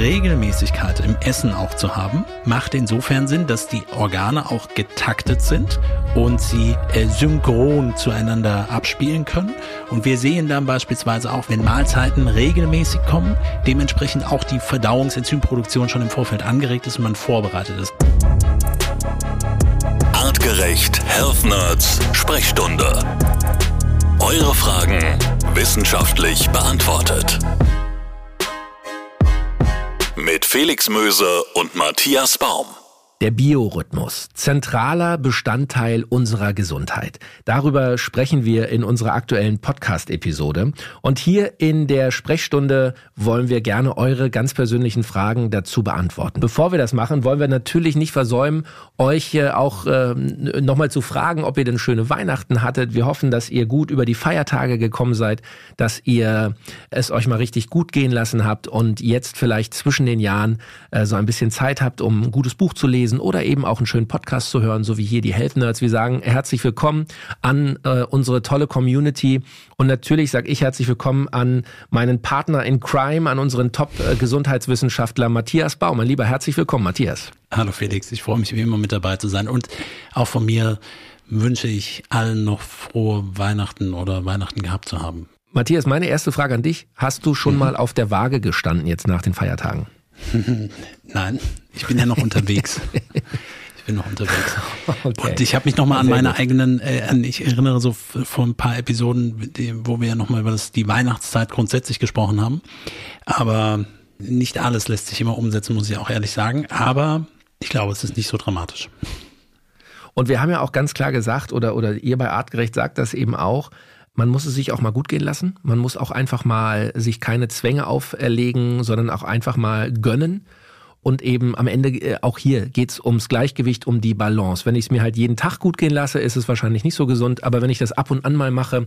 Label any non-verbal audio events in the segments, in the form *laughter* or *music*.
Regelmäßigkeit im Essen auch zu haben, macht insofern Sinn, dass die Organe auch getaktet sind und sie äh, synchron zueinander abspielen können. Und wir sehen dann beispielsweise auch, wenn Mahlzeiten regelmäßig kommen, dementsprechend auch die Verdauungsenzymproduktion schon im Vorfeld angeregt ist und man vorbereitet ist. Artgerecht Health Nerds Sprechstunde. Eure Fragen wissenschaftlich beantwortet. Mit Felix Möse und Matthias Baum. Der Biorhythmus, zentraler Bestandteil unserer Gesundheit. Darüber sprechen wir in unserer aktuellen Podcast-Episode. Und hier in der Sprechstunde wollen wir gerne eure ganz persönlichen Fragen dazu beantworten. Bevor wir das machen, wollen wir natürlich nicht versäumen, euch auch äh, nochmal zu fragen, ob ihr denn schöne Weihnachten hattet. Wir hoffen, dass ihr gut über die Feiertage gekommen seid, dass ihr es euch mal richtig gut gehen lassen habt und jetzt vielleicht zwischen den Jahren äh, so ein bisschen Zeit habt, um ein gutes Buch zu lesen lesen oder eben auch einen schönen Podcast zu hören, so wie hier die Health Nerds. Wir sagen herzlich willkommen an äh, unsere tolle Community und natürlich sage ich herzlich willkommen an meinen Partner in Crime, an unseren Top-Gesundheitswissenschaftler Matthias Baumann. Lieber herzlich willkommen, Matthias. Hallo Felix, ich freue mich wie immer mit dabei zu sein und auch von mir wünsche ich allen noch frohe Weihnachten oder Weihnachten gehabt zu haben. Matthias, meine erste Frage an dich. Hast du schon mhm. mal auf der Waage gestanden jetzt nach den Feiertagen? *laughs* Nein, ich bin ja noch unterwegs. *laughs* Ich bin noch unterwegs. Okay. Und ich habe mich nochmal an meine eigenen, äh, ich erinnere so vor ein paar Episoden, wo wir ja nochmal über das, die Weihnachtszeit grundsätzlich gesprochen haben. Aber nicht alles lässt sich immer umsetzen, muss ich auch ehrlich sagen. Aber ich glaube, es ist nicht so dramatisch. Und wir haben ja auch ganz klar gesagt, oder, oder ihr bei Artgerecht sagt das eben auch, man muss es sich auch mal gut gehen lassen. Man muss auch einfach mal sich keine Zwänge auferlegen, sondern auch einfach mal gönnen. Und eben am Ende, äh, auch hier geht's ums Gleichgewicht, um die Balance. Wenn ich es mir halt jeden Tag gut gehen lasse, ist es wahrscheinlich nicht so gesund. Aber wenn ich das ab und an mal mache,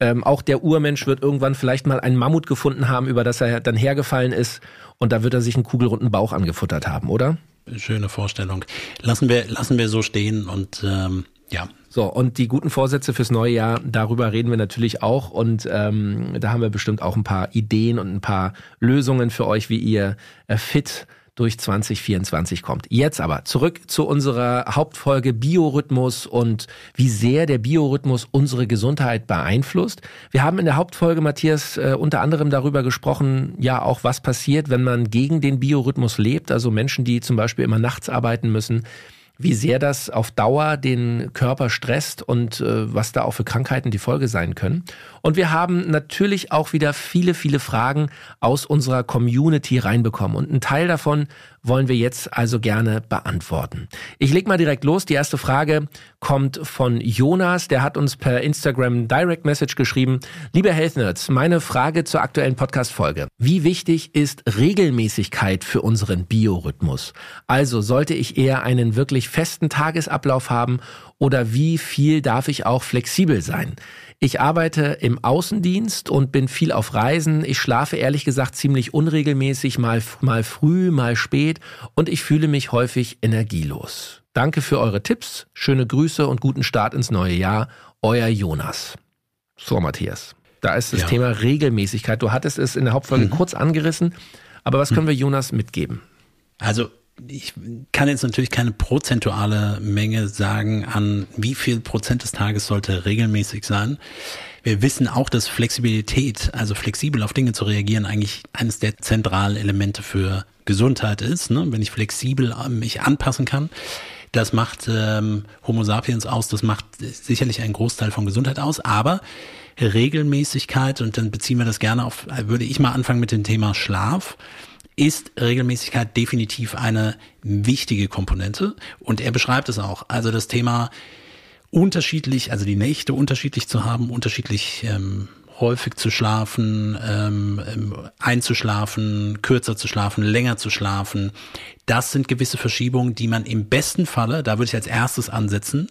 ähm, auch der Urmensch wird irgendwann vielleicht mal einen Mammut gefunden haben, über das er dann hergefallen ist. Und da wird er sich einen kugelrunden Bauch angefuttert haben, oder? Schöne Vorstellung. Lassen wir, lassen wir so stehen und ähm, ja, so, und die guten Vorsätze fürs neue Jahr, darüber reden wir natürlich auch. Und ähm, da haben wir bestimmt auch ein paar Ideen und ein paar Lösungen für euch, wie ihr äh, fit durch 2024 kommt. Jetzt aber zurück zu unserer Hauptfolge Biorhythmus und wie sehr der Biorhythmus unsere Gesundheit beeinflusst. Wir haben in der Hauptfolge, Matthias, äh, unter anderem darüber gesprochen, ja auch was passiert, wenn man gegen den Biorhythmus lebt, also Menschen, die zum Beispiel immer nachts arbeiten müssen wie sehr das auf Dauer den Körper stresst und äh, was da auch für Krankheiten die Folge sein können. Und wir haben natürlich auch wieder viele, viele Fragen aus unserer Community reinbekommen. Und ein Teil davon wollen wir jetzt also gerne beantworten. Ich leg mal direkt los. Die erste Frage kommt von Jonas. Der hat uns per Instagram Direct Message geschrieben. Liebe Health Nerds, meine Frage zur aktuellen Podcast-Folge. Wie wichtig ist Regelmäßigkeit für unseren Biorhythmus? Also sollte ich eher einen wirklich festen Tagesablauf haben oder wie viel darf ich auch flexibel sein? Ich arbeite im Außendienst und bin viel auf Reisen. Ich schlafe ehrlich gesagt ziemlich unregelmäßig, mal, mal früh, mal spät und ich fühle mich häufig energielos. Danke für eure Tipps, schöne Grüße und guten Start ins neue Jahr. Euer Jonas. So, Matthias. Da ist das ja. Thema Regelmäßigkeit. Du hattest es in der Hauptfolge mhm. kurz angerissen, aber was können mhm. wir Jonas mitgeben? Also ich kann jetzt natürlich keine prozentuale Menge sagen, an wie viel Prozent des Tages sollte regelmäßig sein. Wir wissen auch, dass Flexibilität, also flexibel auf Dinge zu reagieren, eigentlich eines der zentralen Elemente für Gesundheit ist. Ne? Wenn ich flexibel mich anpassen kann, das macht ähm, Homo sapiens aus, das macht sicherlich einen Großteil von Gesundheit aus, aber Regelmäßigkeit, und dann beziehen wir das gerne auf, würde ich mal anfangen mit dem Thema Schlaf ist Regelmäßigkeit definitiv eine wichtige Komponente. Und er beschreibt es auch. Also das Thema unterschiedlich, also die Nächte unterschiedlich zu haben, unterschiedlich ähm, häufig zu schlafen, ähm, ähm einzuschlafen, kürzer zu schlafen, länger zu schlafen. Das sind gewisse Verschiebungen, die man im besten Falle, da würde ich als erstes ansetzen,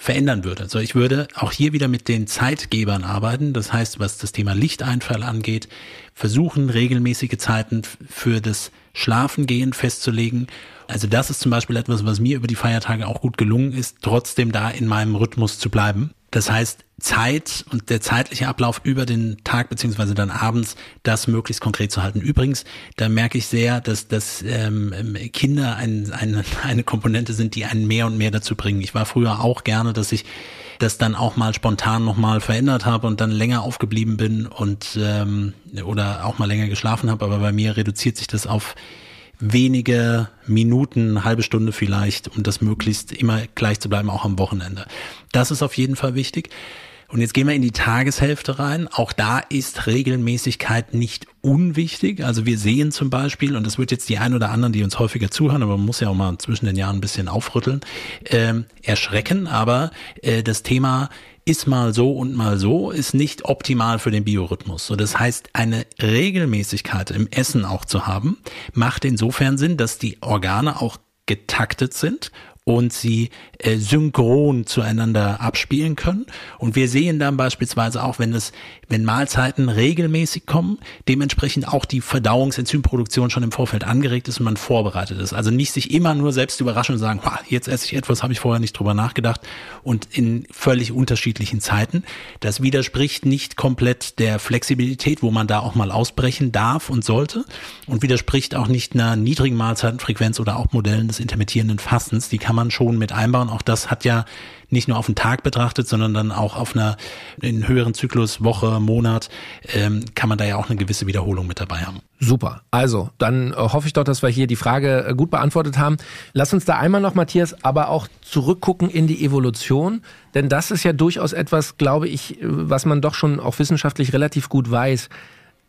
verändern würde. Also ich würde auch hier wieder mit den Zeitgebern arbeiten. Das heißt, was das Thema Lichteinfall angeht, versuchen regelmäßige Zeiten für das Schlafengehen festzulegen. Also das ist zum Beispiel etwas, was mir über die Feiertage auch gut gelungen ist, trotzdem da in meinem Rhythmus zu bleiben. Das heißt, Zeit und der zeitliche Ablauf über den Tag beziehungsweise dann abends, das möglichst konkret zu halten. Übrigens, da merke ich sehr, dass, dass ähm, Kinder ein, eine, *laughs* eine Komponente sind, die einen mehr und mehr dazu bringen. Ich war früher auch gerne, dass ich das dann auch mal spontan nochmal verändert habe und dann länger aufgeblieben bin und ähm, oder auch mal länger geschlafen habe, aber bei mir reduziert sich das auf wenige Minuten, halbe Stunde vielleicht, um das möglichst immer gleich zu bleiben, auch am Wochenende. Das ist auf jeden Fall wichtig. Und jetzt gehen wir in die Tageshälfte rein. Auch da ist Regelmäßigkeit nicht unwichtig. Also wir sehen zum Beispiel, und das wird jetzt die ein oder anderen, die uns häufiger zuhören, aber man muss ja auch mal zwischen den Jahren ein bisschen aufrütteln, äh, erschrecken. Aber äh, das Thema ist mal so und mal so, ist nicht optimal für den Biorhythmus. So, das heißt, eine Regelmäßigkeit im Essen auch zu haben, macht insofern Sinn, dass die Organe auch getaktet sind und sie äh, synchron zueinander abspielen können. Und wir sehen dann beispielsweise auch, wenn es, wenn Mahlzeiten regelmäßig kommen, dementsprechend auch die Verdauungsenzymproduktion schon im Vorfeld angeregt ist und man vorbereitet ist. Also nicht sich immer nur selbst überraschen und sagen, jetzt esse ich etwas, habe ich vorher nicht drüber nachgedacht und in völlig unterschiedlichen Zeiten. Das widerspricht nicht komplett der Flexibilität, wo man da auch mal ausbrechen darf und sollte und widerspricht auch nicht einer niedrigen Mahlzeitenfrequenz oder auch Modellen des intermittierenden Fastens. Die kann man schon mit einbauen. Auch das hat ja nicht nur auf den Tag betrachtet, sondern dann auch auf einer in höheren Zyklus, Woche, Monat, ähm, kann man da ja auch eine gewisse Wiederholung mit dabei haben. Super. Also, dann äh, hoffe ich doch, dass wir hier die Frage äh, gut beantwortet haben. Lass uns da einmal noch, Matthias, aber auch zurückgucken in die Evolution. Denn das ist ja durchaus etwas, glaube ich, äh, was man doch schon auch wissenschaftlich relativ gut weiß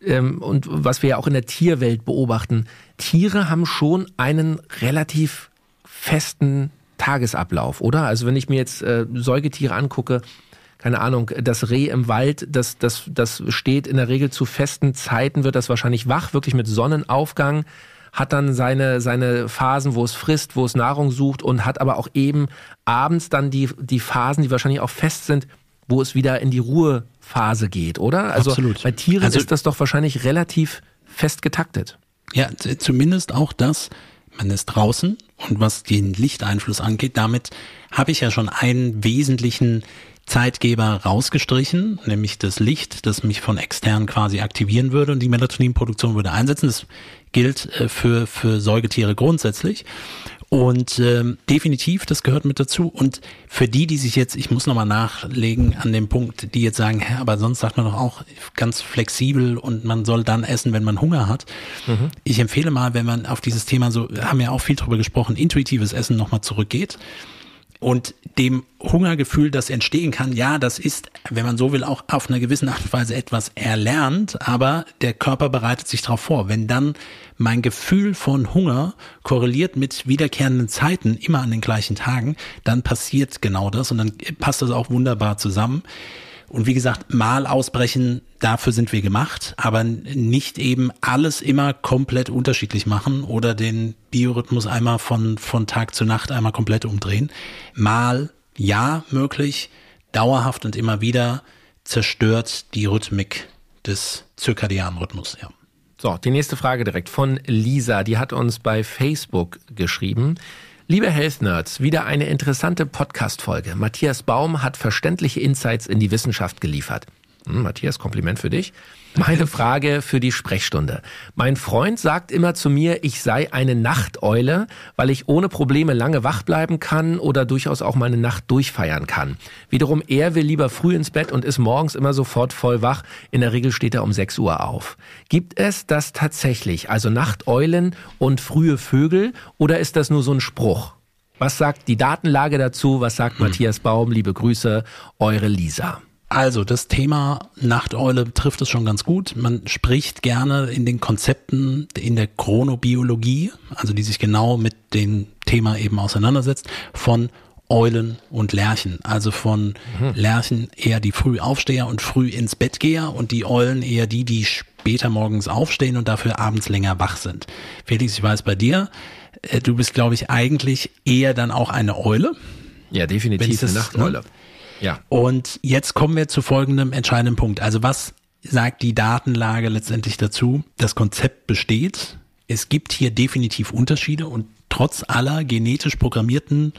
ähm, und was wir ja auch in der Tierwelt beobachten. Tiere haben schon einen relativ festen Tagesablauf, oder? Also wenn ich mir jetzt äh, Säugetiere angucke, keine Ahnung, das Reh im Wald, das, das, das steht in der Regel zu festen Zeiten, wird das wahrscheinlich wach, wirklich mit Sonnenaufgang, hat dann seine, seine Phasen, wo es frisst, wo es Nahrung sucht und hat aber auch eben abends dann die, die Phasen, die wahrscheinlich auch fest sind, wo es wieder in die Ruhephase geht, oder? Also Absolut. bei Tieren also, ist das doch wahrscheinlich relativ fest getaktet. Ja, zumindest auch das, man ist draußen und was den Lichteinfluss angeht, damit habe ich ja schon einen wesentlichen Zeitgeber rausgestrichen, nämlich das Licht, das mich von extern quasi aktivieren würde und die Melatoninproduktion würde einsetzen. Das gilt äh, für, für Säugetiere grundsätzlich. Und ähm, definitiv, das gehört mit dazu. Und für die, die sich jetzt, ich muss nochmal nachlegen an dem Punkt, die jetzt sagen, hä, aber sonst sagt man doch auch ganz flexibel und man soll dann essen, wenn man Hunger hat. Mhm. Ich empfehle mal, wenn man auf dieses Thema, so haben ja auch viel drüber gesprochen, intuitives Essen nochmal zurückgeht und dem Hungergefühl, das entstehen kann, ja, das ist, wenn man so will, auch auf einer gewissen Art und Weise etwas erlernt, aber der Körper bereitet sich darauf vor. Wenn dann mein Gefühl von Hunger korreliert mit wiederkehrenden Zeiten, immer an den gleichen Tagen, dann passiert genau das und dann passt das auch wunderbar zusammen. Und wie gesagt, mal ausbrechen, dafür sind wir gemacht, aber nicht eben alles immer komplett unterschiedlich machen oder den Biorhythmus einmal von, von Tag zu Nacht einmal komplett umdrehen. Mal ja möglich, dauerhaft und immer wieder zerstört die Rhythmik des zirkadianen Rhythmus, ja. So, die nächste Frage direkt von Lisa, die hat uns bei Facebook geschrieben. Liebe Health Nerds, wieder eine interessante Podcast-Folge. Matthias Baum hat verständliche Insights in die Wissenschaft geliefert. Hm, Matthias, Kompliment für dich. Meine Frage für die Sprechstunde. Mein Freund sagt immer zu mir, ich sei eine Nachteule, weil ich ohne Probleme lange wach bleiben kann oder durchaus auch meine Nacht durchfeiern kann. Wiederum er will lieber früh ins Bett und ist morgens immer sofort voll wach. In der Regel steht er um 6 Uhr auf. Gibt es das tatsächlich, also Nachteulen und frühe Vögel, oder ist das nur so ein Spruch? Was sagt die Datenlage dazu? Was sagt hm. Matthias Baum? Liebe Grüße, eure Lisa. Also das Thema Nachteule trifft es schon ganz gut. Man spricht gerne in den Konzepten in der Chronobiologie, also die sich genau mit dem Thema eben auseinandersetzt, von Eulen und Lerchen. Also von mhm. Lerchen eher die Frühaufsteher und früh ins Bett geher und die Eulen eher die, die später morgens aufstehen und dafür abends länger wach sind. Felix, ich weiß bei dir, äh, du bist, glaube ich, eigentlich eher dann auch eine Eule. Ja, definitiv eine Nachteule. Ne? Ja. Und jetzt kommen wir zu folgendem entscheidenden Punkt. Also was sagt die Datenlage letztendlich dazu? Das Konzept besteht. Es gibt hier definitiv Unterschiede und trotz aller genetisch programmierten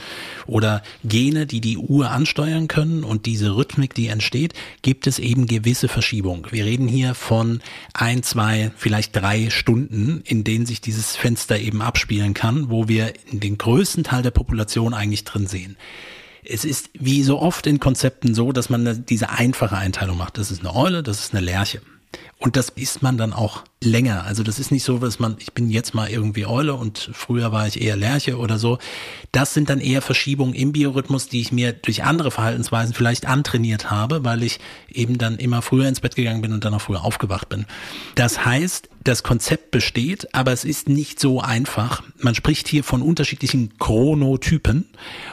oder Gene, die die Uhr ansteuern können und diese Rhythmik, die entsteht, gibt es eben gewisse Verschiebungen. Wir reden hier von ein, zwei, vielleicht drei Stunden, in denen sich dieses Fenster eben abspielen kann, wo wir den größten Teil der Population eigentlich drin sehen. Es ist wie so oft in Konzepten so, dass man diese einfache Einteilung macht. Das ist eine Eule, das ist eine Lerche. Und das ist man dann auch länger. Also das ist nicht so, dass man, ich bin jetzt mal irgendwie Eule und früher war ich eher Lerche oder so. Das sind dann eher Verschiebungen im Biorhythmus, die ich mir durch andere Verhaltensweisen vielleicht antrainiert habe, weil ich eben dann immer früher ins Bett gegangen bin und dann auch früher aufgewacht bin. Das heißt, das Konzept besteht, aber es ist nicht so einfach. Man spricht hier von unterschiedlichen Chronotypen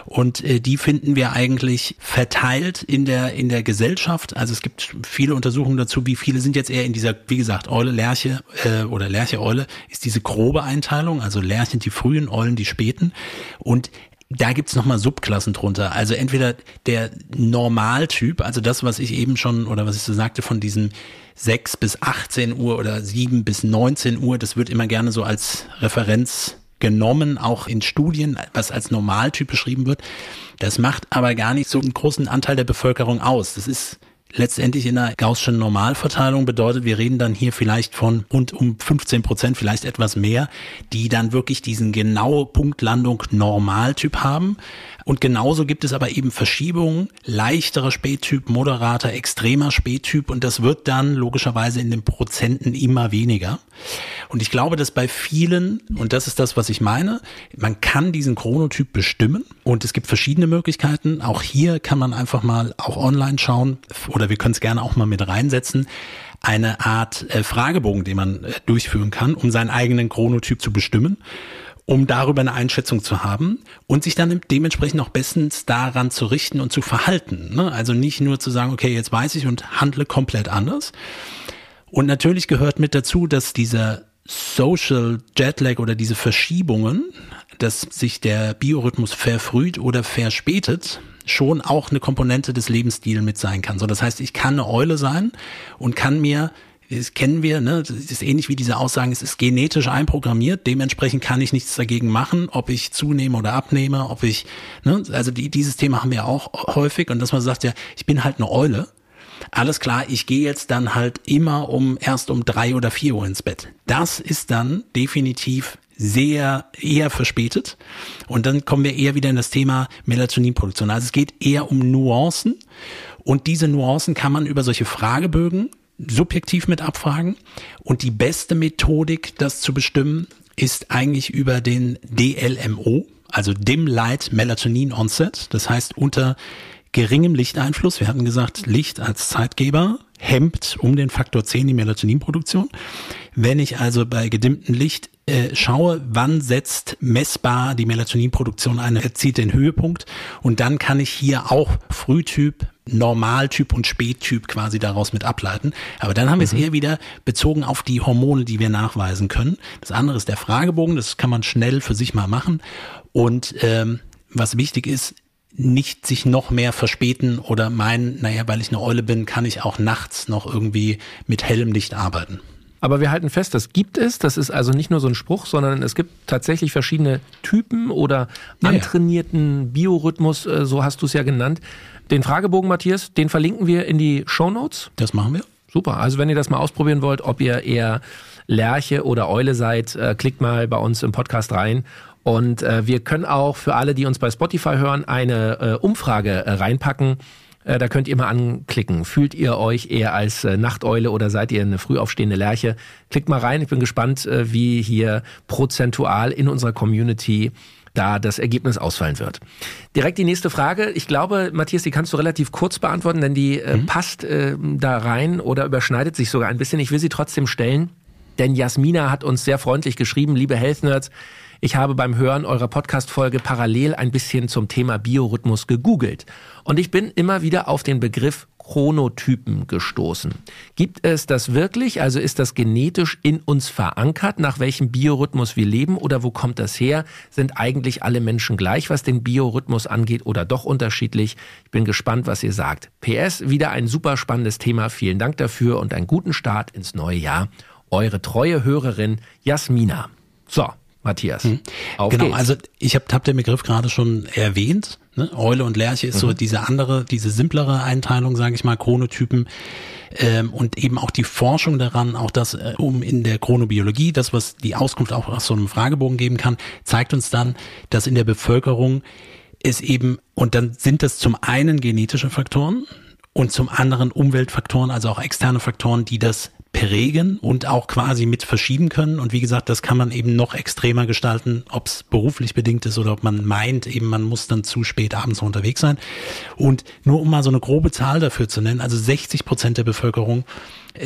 und äh, die finden wir eigentlich verteilt in der in der Gesellschaft. Also es gibt viele Untersuchungen dazu, wie viele sind jetzt eher in dieser, wie gesagt, Eule, Lerche äh, oder Lerche, Eule ist diese grobe Einteilung, also Lerchen die frühen, Eulen die späten und da gibt's nochmal Subklassen drunter. Also entweder der Normaltyp, also das, was ich eben schon oder was ich so sagte von diesem 6 bis 18 Uhr oder 7 bis 19 Uhr, das wird immer gerne so als Referenz genommen, auch in Studien, was als Normaltyp beschrieben wird. Das macht aber gar nicht so einen großen Anteil der Bevölkerung aus. Das ist letztendlich in einer Gaußschen Normalverteilung bedeutet, wir reden dann hier vielleicht von rund um 15 Prozent, vielleicht etwas mehr, die dann wirklich diesen genaue Punktlandung Normaltyp haben. Und genauso gibt es aber eben Verschiebungen, leichterer Spättyp, moderater, extremer Spättyp. Und das wird dann logischerweise in den Prozenten immer weniger. Und ich glaube, dass bei vielen, und das ist das, was ich meine, man kann diesen Chronotyp bestimmen. Und es gibt verschiedene Möglichkeiten. Auch hier kann man einfach mal auch online schauen. Oder wir können es gerne auch mal mit reinsetzen. Eine Art äh, Fragebogen, den man äh, durchführen kann, um seinen eigenen Chronotyp zu bestimmen um darüber eine Einschätzung zu haben und sich dann dementsprechend auch bestens daran zu richten und zu verhalten. Ne? Also nicht nur zu sagen, okay, jetzt weiß ich und handle komplett anders. Und natürlich gehört mit dazu, dass dieser Social Jetlag oder diese Verschiebungen, dass sich der Biorhythmus verfrüht oder verspätet, schon auch eine Komponente des Lebensstils mit sein kann. So, das heißt, ich kann eine Eule sein und kann mir das kennen wir, ne? Das ist ähnlich wie diese Aussagen, es ist genetisch einprogrammiert, dementsprechend kann ich nichts dagegen machen, ob ich zunehme oder abnehme, ob ich, ne? Also die, dieses Thema haben wir auch häufig und dass man sagt, ja, ich bin halt eine Eule. Alles klar, ich gehe jetzt dann halt immer um erst um drei oder vier Uhr ins Bett. Das ist dann definitiv sehr eher verspätet. Und dann kommen wir eher wieder in das Thema Melatoninproduktion. Also es geht eher um Nuancen. Und diese Nuancen kann man über solche Fragebögen subjektiv mit abfragen. Und die beste Methodik, das zu bestimmen, ist eigentlich über den DLMO, also Dim Light Melatonin Onset. Das heißt, unter geringem Lichteinfluss, wir hatten gesagt, Licht als Zeitgeber hemmt um den Faktor 10 die Melatoninproduktion. Wenn ich also bei gedimmtem Licht äh, schaue, wann setzt messbar die Melatoninproduktion ein, erzielt den Höhepunkt und dann kann ich hier auch Frühtyp, Normaltyp und Spättyp quasi daraus mit ableiten. Aber dann haben wir es mhm. eher wieder bezogen auf die Hormone, die wir nachweisen können. Das andere ist der Fragebogen, das kann man schnell für sich mal machen. Und ähm, was wichtig ist, nicht sich noch mehr verspäten oder meinen, naja, weil ich eine Eule bin, kann ich auch nachts noch irgendwie mit hellem Licht arbeiten. Aber wir halten fest, das gibt es. Das ist also nicht nur so ein Spruch, sondern es gibt tatsächlich verschiedene Typen oder antrainierten Biorhythmus, äh, so hast du es ja genannt. Den Fragebogen, Matthias, den verlinken wir in die Show Notes. Das machen wir. Super. Also wenn ihr das mal ausprobieren wollt, ob ihr eher Lerche oder Eule seid, äh, klickt mal bei uns im Podcast rein. Und äh, wir können auch für alle, die uns bei Spotify hören, eine Umfrage reinpacken äh, da könnt ihr mal anklicken. Fühlt ihr euch eher als äh, Nachteule oder seid ihr eine früh aufstehende Lerche? Klickt mal rein. Ich bin gespannt, äh, wie hier prozentual in unserer Community da das Ergebnis ausfallen wird. Direkt die nächste Frage. Ich glaube, Matthias, die kannst du relativ kurz beantworten, denn die äh, mhm. passt äh, da rein oder überschneidet sich sogar ein bisschen. Ich will sie trotzdem stellen, denn Jasmina hat uns sehr freundlich geschrieben, liebe Health Nerds, ich habe beim Hören eurer Podcast-Folge parallel ein bisschen zum Thema Biorhythmus gegoogelt. Und ich bin immer wieder auf den Begriff Chronotypen gestoßen. Gibt es das wirklich? Also ist das genetisch in uns verankert, nach welchem Biorhythmus wir leben oder wo kommt das her? Sind eigentlich alle Menschen gleich, was den Biorhythmus angeht oder doch unterschiedlich? Ich bin gespannt, was ihr sagt. PS, wieder ein super spannendes Thema. Vielen Dank dafür und einen guten Start ins neue Jahr. Eure treue Hörerin Jasmina. So, Matthias. Hm. Genau, geht's. also ich habe hab den Begriff gerade schon erwähnt. Ne? Eule und Lerche ist mhm. so diese andere, diese simplere Einteilung, sage ich mal, Chronotypen ähm, und eben auch die Forschung daran, auch das äh, um in der Chronobiologie, das was die Auskunft auch aus so einem Fragebogen geben kann, zeigt uns dann, dass in der Bevölkerung es eben und dann sind das zum einen genetische Faktoren und zum anderen Umweltfaktoren, also auch externe Faktoren, die das prägen und auch quasi mit verschieben können. Und wie gesagt, das kann man eben noch extremer gestalten, ob es beruflich bedingt ist oder ob man meint, eben man muss dann zu spät abends unterwegs sein. Und nur um mal so eine grobe Zahl dafür zu nennen, also 60 Prozent der Bevölkerung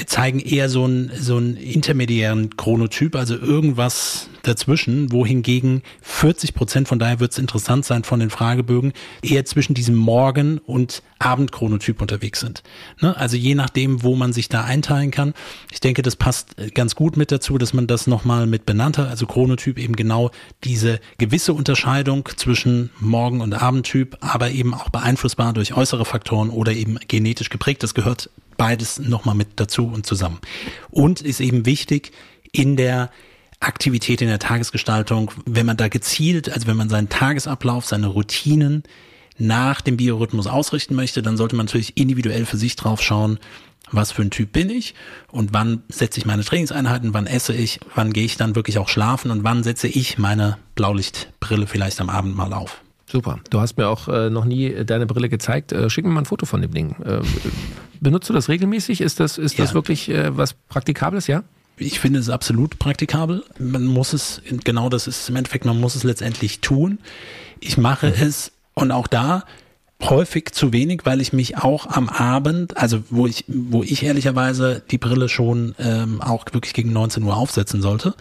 zeigen eher so einen, so einen intermediären Chronotyp, also irgendwas dazwischen, wohingegen 40 Prozent, von daher wird es interessant sein von den Fragebögen, eher zwischen diesem Morgen- und Abendchronotyp unterwegs sind. Ne? Also je nachdem, wo man sich da einteilen kann. Ich denke, das passt äh, ganz gut mit dazu, dass man das nochmal mit benannt hat. Also Chronotyp eben genau diese gewisse Unterscheidung zwischen Morgen- und Abendtyp, aber eben auch beeinflussbar durch äußere Faktoren oder eben genetisch geprägt. Das gehört beides nochmal mit dazu und zusammen. Und ist eben wichtig in der Aktivität in der Tagesgestaltung, wenn man da gezielt, also wenn man seinen Tagesablauf, seine Routinen nach dem Biorhythmus ausrichten möchte, dann sollte man natürlich individuell für sich drauf schauen, was für ein Typ bin ich und wann setze ich meine Trainingseinheiten, wann esse ich, wann gehe ich dann wirklich auch schlafen und wann setze ich meine Blaulichtbrille vielleicht am Abend mal auf. Super. Du hast mir auch äh, noch nie deine Brille gezeigt. Äh, schick mir mal ein Foto von dem Ding. Äh, benutzt du das regelmäßig? Ist das, ist ja. das wirklich äh, was Praktikables, ja? Ich finde es absolut praktikabel. Man muss es, genau das ist im Endeffekt, man muss es letztendlich tun. Ich mache mhm. es und auch da häufig zu wenig, weil ich mich auch am Abend, also wo ich, wo ich ehrlicherweise die Brille schon ähm, auch wirklich gegen 19 Uhr aufsetzen sollte,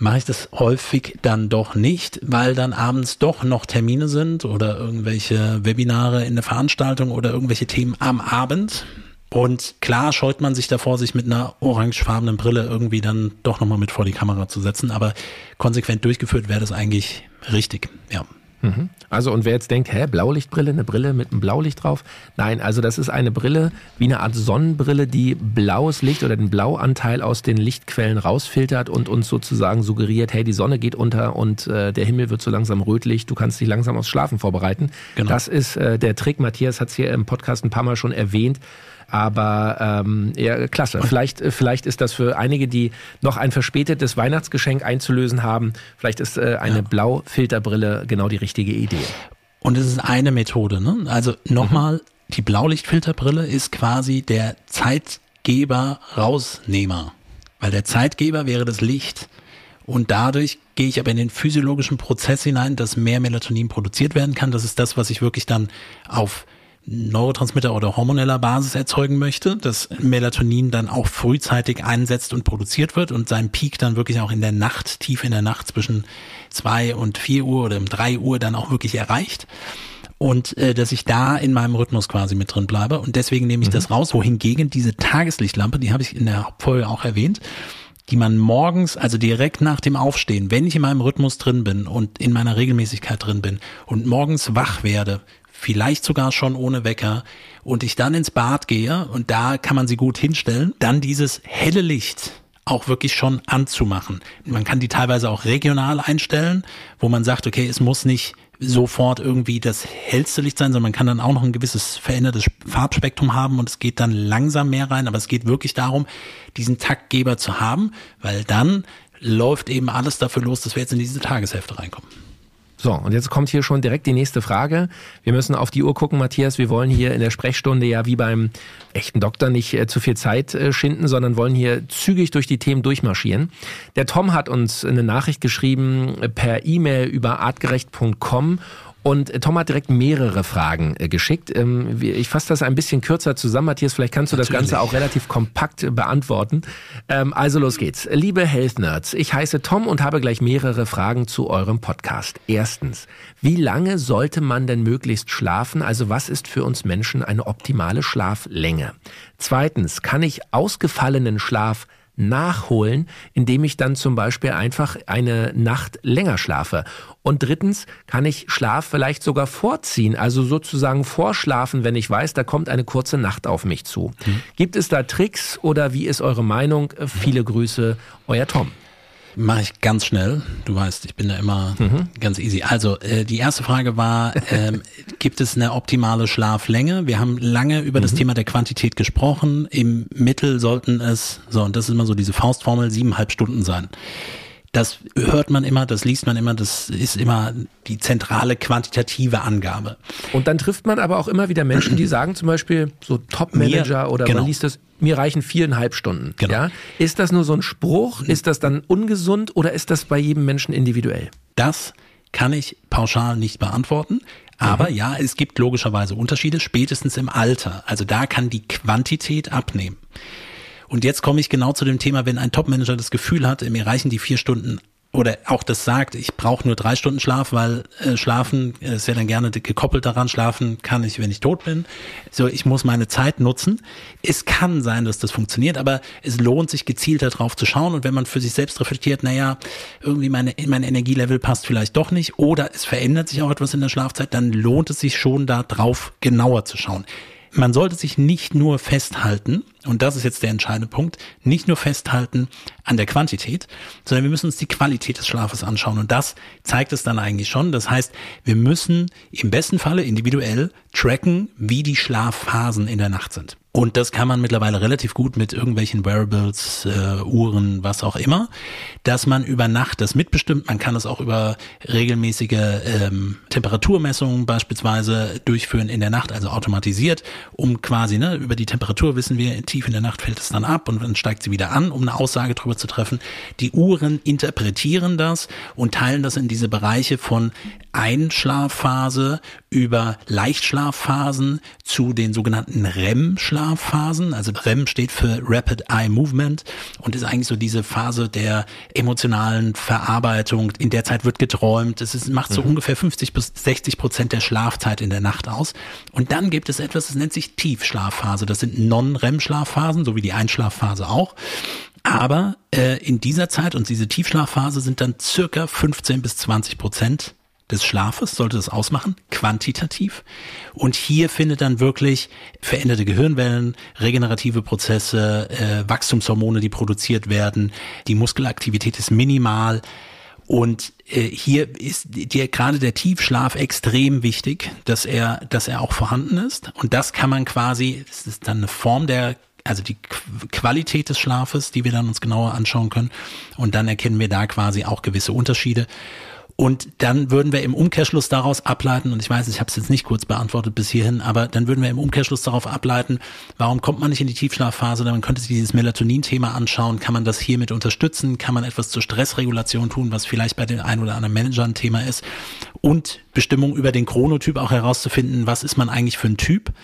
mache ich das häufig dann doch nicht, weil dann abends doch noch Termine sind oder irgendwelche Webinare in der Veranstaltung oder irgendwelche Themen am Abend. Und klar scheut man sich davor, sich mit einer orangefarbenen Brille irgendwie dann doch nochmal mit vor die Kamera zu setzen, aber konsequent durchgeführt wäre das eigentlich richtig, ja. Mhm. Also und wer jetzt denkt, hä, Blaulichtbrille, eine Brille mit einem Blaulicht drauf? Nein, also das ist eine Brille wie eine Art Sonnenbrille, die blaues Licht oder den Blauanteil aus den Lichtquellen rausfiltert und uns sozusagen suggeriert, hey, die Sonne geht unter und äh, der Himmel wird so langsam rötlich, du kannst dich langsam aufs Schlafen vorbereiten. Genau. Das ist äh, der Trick. Matthias hat es hier im Podcast ein paar Mal schon erwähnt. Aber ähm, ja, klasse. Vielleicht, vielleicht ist das für einige, die noch ein verspätetes Weihnachtsgeschenk einzulösen haben, vielleicht ist äh, eine ja. Blaufilterbrille genau die richtige Idee. Und es ist eine Methode. Ne? Also nochmal, mhm. die Blaulichtfilterbrille ist quasi der Zeitgeber-Rausnehmer. Weil der Zeitgeber wäre das Licht. Und dadurch gehe ich aber in den physiologischen Prozess hinein, dass mehr Melatonin produziert werden kann. Das ist das, was ich wirklich dann auf Neurotransmitter oder hormoneller Basis erzeugen möchte, dass Melatonin dann auch frühzeitig einsetzt und produziert wird und seinen Peak dann wirklich auch in der Nacht, tief in der Nacht zwischen zwei und vier Uhr oder um drei Uhr dann auch wirklich erreicht und äh, dass ich da in meinem Rhythmus quasi mit drin bleibe und deswegen nehme ich mhm. das raus, wohingegen diese Tageslichtlampe, die habe ich in der Hauptfolge auch erwähnt, die man morgens, also direkt nach dem Aufstehen, wenn ich in meinem Rhythmus drin bin und in meiner Regelmäßigkeit drin bin und morgens wach werde, vielleicht sogar schon ohne Wecker und ich dann ins Bad gehe und da kann man sie gut hinstellen, dann dieses helle Licht auch wirklich schon anzumachen. Man kann die teilweise auch regional einstellen, wo man sagt, okay, es muss nicht sofort irgendwie das hellste Licht sein, sondern man kann dann auch noch ein gewisses verändertes Farbspektrum haben und es geht dann langsam mehr rein, aber es geht wirklich darum, diesen Taktgeber zu haben, weil dann läuft eben alles dafür los, dass wir jetzt in diese Tageshälfte reinkommen. So, und jetzt kommt hier schon direkt die nächste Frage. Wir müssen auf die Uhr gucken, Matthias. Wir wollen hier in der Sprechstunde ja wie beim echten Doktor nicht äh, zu viel Zeit äh, schinden, sondern wollen hier zügig durch die Themen durchmarschieren. Der Tom hat uns eine Nachricht geschrieben äh, per E-Mail über artgerecht.com und Tom hat direkt mehrere Fragen äh, geschickt. Ähm, ich fasse das ein bisschen kürzer zusammen, Matthias. Vielleicht kannst du Natürlich. das Ganze auch relativ kompakt äh, beantworten. Ähm, also los geht's. Liebe Health Nerds, ich heiße Tom und habe gleich mehrere Fragen zu eurem Podcast. Erstens, wie lange sollte man denn möglichst schlafen? Also was ist für uns Menschen eine optimale Schlaflänge? Zweitens, kann ich ausgefallenen Schlaf nachholen, indem ich dann zum Beispiel einfach eine Nacht länger schlafe. Und drittens kann ich Schlaf vielleicht sogar vorziehen, also sozusagen vorschlafen, wenn ich weiß, da kommt eine kurze Nacht auf mich zu. Mhm. Gibt es da Tricks oder wie ist eure Meinung? Viele Grüße, euer Tom. Mache ich ganz schnell. Du weißt, ich bin da immer mhm. ganz easy. Also äh, die erste Frage war, ähm, *laughs* gibt es eine optimale Schlaflänge? Wir haben lange über mhm. das Thema der Quantität gesprochen. Im Mittel sollten es, so und das ist immer so diese Faustformel, siebeneinhalb Stunden sein. Das hört man immer, das liest man immer, das ist immer die zentrale quantitative Angabe. Und dann trifft man aber auch immer wieder Menschen, die sagen zum Beispiel so Top-Manager oder genau. man liest das, mir reichen viereinhalb Stunden. Genau. Ja? Ist das nur so ein Spruch? Ist das dann ungesund oder ist das bei jedem Menschen individuell? Das kann ich pauschal nicht beantworten. Aber mhm. ja, es gibt logischerweise Unterschiede, spätestens im Alter. Also da kann die Quantität abnehmen. Und jetzt komme ich genau zu dem Thema, wenn ein Topmanager das Gefühl hat, mir reichen die vier Stunden oder auch das sagt, ich brauche nur drei Stunden Schlaf, weil äh, schlafen äh, ist ja dann gerne gekoppelt daran, schlafen kann ich, wenn ich tot bin. So, ich muss meine Zeit nutzen. Es kann sein, dass das funktioniert, aber es lohnt sich gezielter drauf zu schauen und wenn man für sich selbst reflektiert, naja, irgendwie meine, mein Energielevel passt vielleicht doch nicht oder es verändert sich auch etwas in der Schlafzeit, dann lohnt es sich schon da drauf genauer zu schauen. Man sollte sich nicht nur festhalten, und das ist jetzt der entscheidende Punkt, nicht nur festhalten an der Quantität, sondern wir müssen uns die Qualität des Schlafes anschauen. Und das zeigt es dann eigentlich schon. Das heißt, wir müssen im besten Falle individuell tracken, wie die Schlafphasen in der Nacht sind. Und das kann man mittlerweile relativ gut mit irgendwelchen Wearables, äh, Uhren, was auch immer, dass man über Nacht das mitbestimmt. Man kann das auch über regelmäßige ähm, Temperaturmessungen beispielsweise durchführen in der Nacht, also automatisiert, um quasi ne, über die Temperatur wissen wir, tief in der Nacht fällt es dann ab und dann steigt sie wieder an, um eine Aussage darüber zu treffen. Die Uhren interpretieren das und teilen das in diese Bereiche von Einschlafphase über Leichtschlafphasen zu den sogenannten REM-Schlafphasen. Also REM steht für Rapid Eye Movement und ist eigentlich so diese Phase der emotionalen Verarbeitung. In der Zeit wird geträumt. Es ist, macht so mhm. ungefähr 50 bis 60 Prozent der Schlafzeit in der Nacht aus. Und dann gibt es etwas, das nennt sich Tiefschlafphase. Das sind Non-REM-Schlafphasen, so wie die Einschlafphase auch. Aber äh, in dieser Zeit und diese Tiefschlafphase sind dann circa 15 bis 20 Prozent des Schlafes sollte das ausmachen, quantitativ. Und hier findet dann wirklich veränderte Gehirnwellen, regenerative Prozesse, äh, Wachstumshormone, die produziert werden, die Muskelaktivität ist minimal. Und äh, hier ist dir gerade der Tiefschlaf extrem wichtig, dass er, dass er auch vorhanden ist. Und das kann man quasi, das ist dann eine Form der also die Qualität des Schlafes, die wir dann uns genauer anschauen können. Und dann erkennen wir da quasi auch gewisse Unterschiede. Und dann würden wir im Umkehrschluss daraus ableiten, und ich weiß, ich habe es jetzt nicht kurz beantwortet bis hierhin, aber dann würden wir im Umkehrschluss darauf ableiten, warum kommt man nicht in die Tiefschlafphase? Man könnte sich dieses Melatonin-Thema anschauen. Kann man das hiermit unterstützen? Kann man etwas zur Stressregulation tun, was vielleicht bei den ein oder anderen Manager ein Thema ist? Und Bestimmung über den Chronotyp auch herauszufinden, was ist man eigentlich für ein Typ?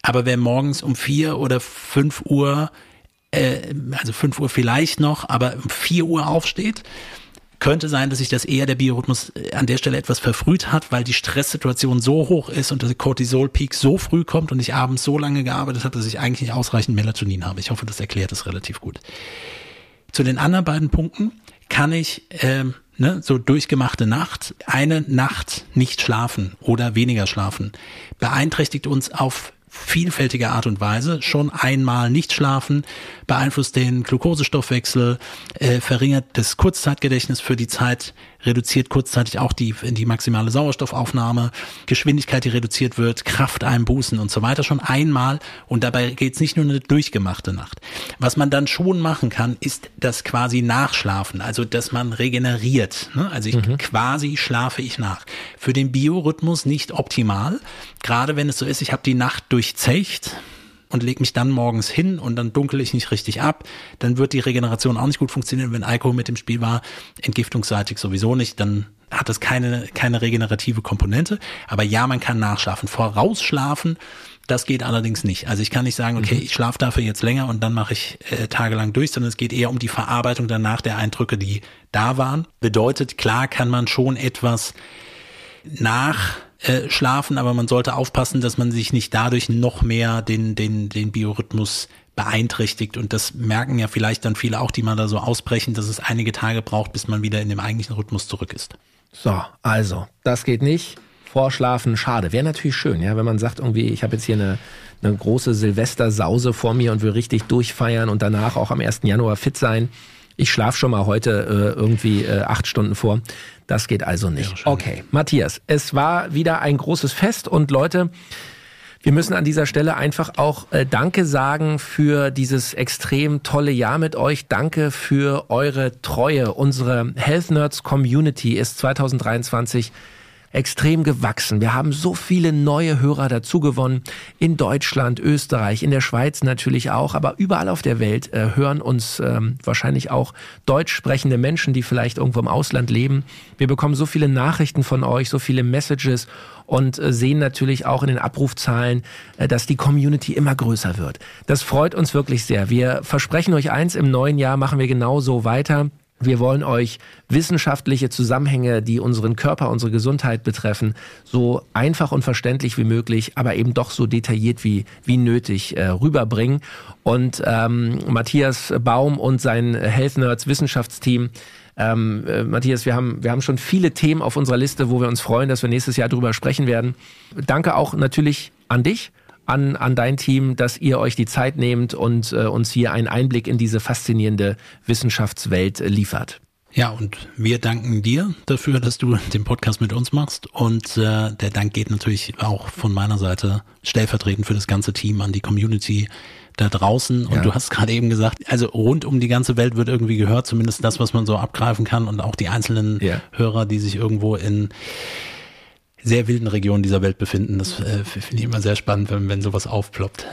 Aber wer morgens um vier oder fünf Uhr, äh, also fünf Uhr vielleicht noch, aber um vier Uhr aufsteht, könnte sein, dass sich das eher der Biorhythmus äh, an der Stelle etwas verfrüht hat, weil die Stresssituation so hoch ist und der Cortisol-Peak so früh kommt und ich abends so lange gearbeitet habe, dass ich eigentlich nicht ausreichend Melatonin habe. Ich hoffe, das erklärt es relativ gut. Zu den anderen beiden Punkten kann ich ähm, ne, so durchgemachte Nacht, eine Nacht nicht schlafen oder weniger schlafen, beeinträchtigt uns auf vielfältige Art und Weise. Schon einmal nicht schlafen beeinflusst den Glukosestoffwechsel, äh, verringert das Kurzzeitgedächtnis für die Zeit, reduziert kurzzeitig auch die, die maximale Sauerstoffaufnahme, Geschwindigkeit, die reduziert wird, Kraft einbußen und so weiter schon einmal. Und dabei geht's nicht nur eine durchgemachte Nacht. Was man dann schon machen kann, ist das quasi Nachschlafen, also dass man regeneriert. Ne? Also ich mhm. quasi schlafe ich nach. Für den Biorhythmus nicht optimal, gerade wenn es so ist, ich habe die Nacht durchzecht und lege mich dann morgens hin und dann dunkel ich nicht richtig ab, dann wird die Regeneration auch nicht gut funktionieren. Wenn Alkohol mit dem Spiel war, entgiftungsseitig sowieso nicht, dann hat das keine, keine regenerative Komponente. Aber ja, man kann nachschlafen. Vorausschlafen, das geht allerdings nicht. Also ich kann nicht sagen, okay, mhm. ich schlafe dafür jetzt länger und dann mache ich äh, tagelang durch, sondern es geht eher um die Verarbeitung danach der Eindrücke, die da waren. Bedeutet, klar kann man schon etwas nach äh, schlafen, aber man sollte aufpassen, dass man sich nicht dadurch noch mehr den, den, den Biorhythmus beeinträchtigt. Und das merken ja vielleicht dann viele auch, die mal da so ausbrechen, dass es einige Tage braucht, bis man wieder in dem eigentlichen Rhythmus zurück ist. So, also, das geht nicht. Vorschlafen, schade. Wäre natürlich schön, ja, wenn man sagt, irgendwie, ich habe jetzt hier eine, eine große Silvestersause vor mir und will richtig durchfeiern und danach auch am 1. Januar fit sein. Ich schlafe schon mal heute äh, irgendwie äh, acht Stunden vor. Das geht also nicht. Ja, okay, Matthias, es war wieder ein großes Fest und Leute, wir müssen an dieser Stelle einfach auch äh, Danke sagen für dieses extrem tolle Jahr mit euch. Danke für eure Treue. Unsere Health Nerds Community ist 2023 extrem gewachsen. Wir haben so viele neue Hörer dazugewonnen. In Deutschland, Österreich, in der Schweiz natürlich auch, aber überall auf der Welt äh, hören uns ähm, wahrscheinlich auch deutsch sprechende Menschen, die vielleicht irgendwo im Ausland leben. Wir bekommen so viele Nachrichten von euch, so viele Messages und äh, sehen natürlich auch in den Abrufzahlen, äh, dass die Community immer größer wird. Das freut uns wirklich sehr. Wir versprechen euch eins, im neuen Jahr machen wir genauso weiter. Wir wollen euch wissenschaftliche Zusammenhänge, die unseren Körper, unsere Gesundheit betreffen, so einfach und verständlich wie möglich, aber eben doch so detailliert wie, wie nötig äh, rüberbringen. Und ähm, Matthias Baum und sein Health Nerds Wissenschaftsteam ähm, äh, Matthias, wir haben, wir haben schon viele Themen auf unserer Liste, wo wir uns freuen, dass wir nächstes Jahr drüber sprechen werden. Danke auch natürlich an dich an, an dein Team, dass ihr euch die Zeit nehmt und äh, uns hier einen Einblick in diese faszinierende Wissenschaftswelt äh, liefert. Ja, und wir danken dir dafür, dass du den Podcast mit uns machst. Und äh, der Dank geht natürlich auch von meiner Seite stellvertretend für das ganze Team an die Community da draußen. Und ja. du hast gerade eben gesagt, also rund um die ganze Welt wird irgendwie gehört, zumindest das, was man so abgreifen kann und auch die einzelnen ja. Hörer, die sich irgendwo in sehr wilden Regionen dieser Welt befinden. Das äh, finde ich immer sehr spannend, wenn, wenn sowas aufploppt.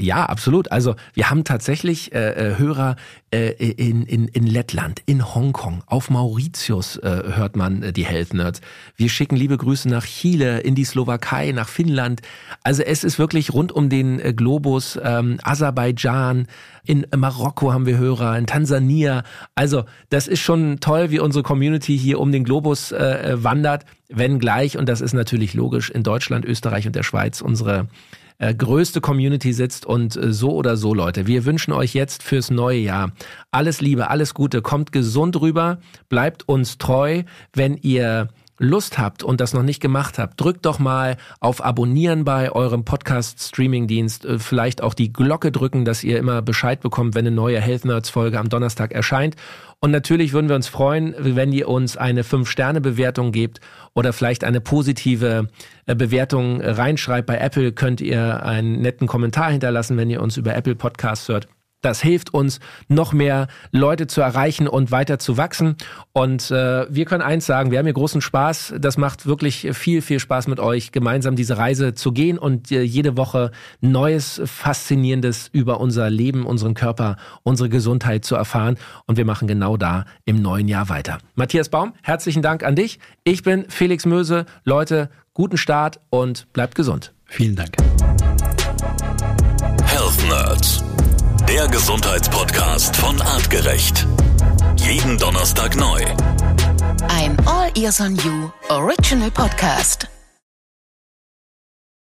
Ja, absolut. Also wir haben tatsächlich äh, äh, Hörer äh, in, in, in Lettland, in Hongkong, auf Mauritius äh, hört man äh, die Health Nerds. Wir schicken liebe Grüße nach Chile, in die Slowakei, nach Finnland. Also es ist wirklich rund um den äh, Globus, ähm, Aserbaidschan, in Marokko haben wir Hörer, in Tansania. Also das ist schon toll, wie unsere Community hier um den Globus äh, wandert, wenn gleich, und das ist natürlich logisch, in Deutschland, Österreich und der Schweiz unsere äh, größte Community sitzt und äh, so oder so, Leute. Wir wünschen euch jetzt fürs neue Jahr alles Liebe, alles Gute, kommt gesund rüber, bleibt uns treu, wenn ihr Lust habt und das noch nicht gemacht habt, drückt doch mal auf Abonnieren bei eurem Podcast-Streaming-Dienst. Äh, vielleicht auch die Glocke drücken, dass ihr immer Bescheid bekommt, wenn eine neue Health Nerds-Folge am Donnerstag erscheint. Und natürlich würden wir uns freuen, wenn ihr uns eine 5-Sterne-Bewertung gebt oder vielleicht eine positive äh, Bewertung reinschreibt. Bei Apple könnt ihr einen netten Kommentar hinterlassen, wenn ihr uns über Apple Podcasts hört. Das hilft uns, noch mehr Leute zu erreichen und weiter zu wachsen. Und äh, wir können eins sagen, wir haben hier großen Spaß. Das macht wirklich viel, viel Spaß mit euch, gemeinsam diese Reise zu gehen und äh, jede Woche Neues, Faszinierendes über unser Leben, unseren Körper, unsere Gesundheit zu erfahren. Und wir machen genau da im neuen Jahr weiter. Matthias Baum, herzlichen Dank an dich. Ich bin Felix Möse. Leute, guten Start und bleibt gesund. Vielen Dank. Der Gesundheitspodcast von Artgerecht. Jeden Donnerstag neu. Ein All Ears on You Original Podcast.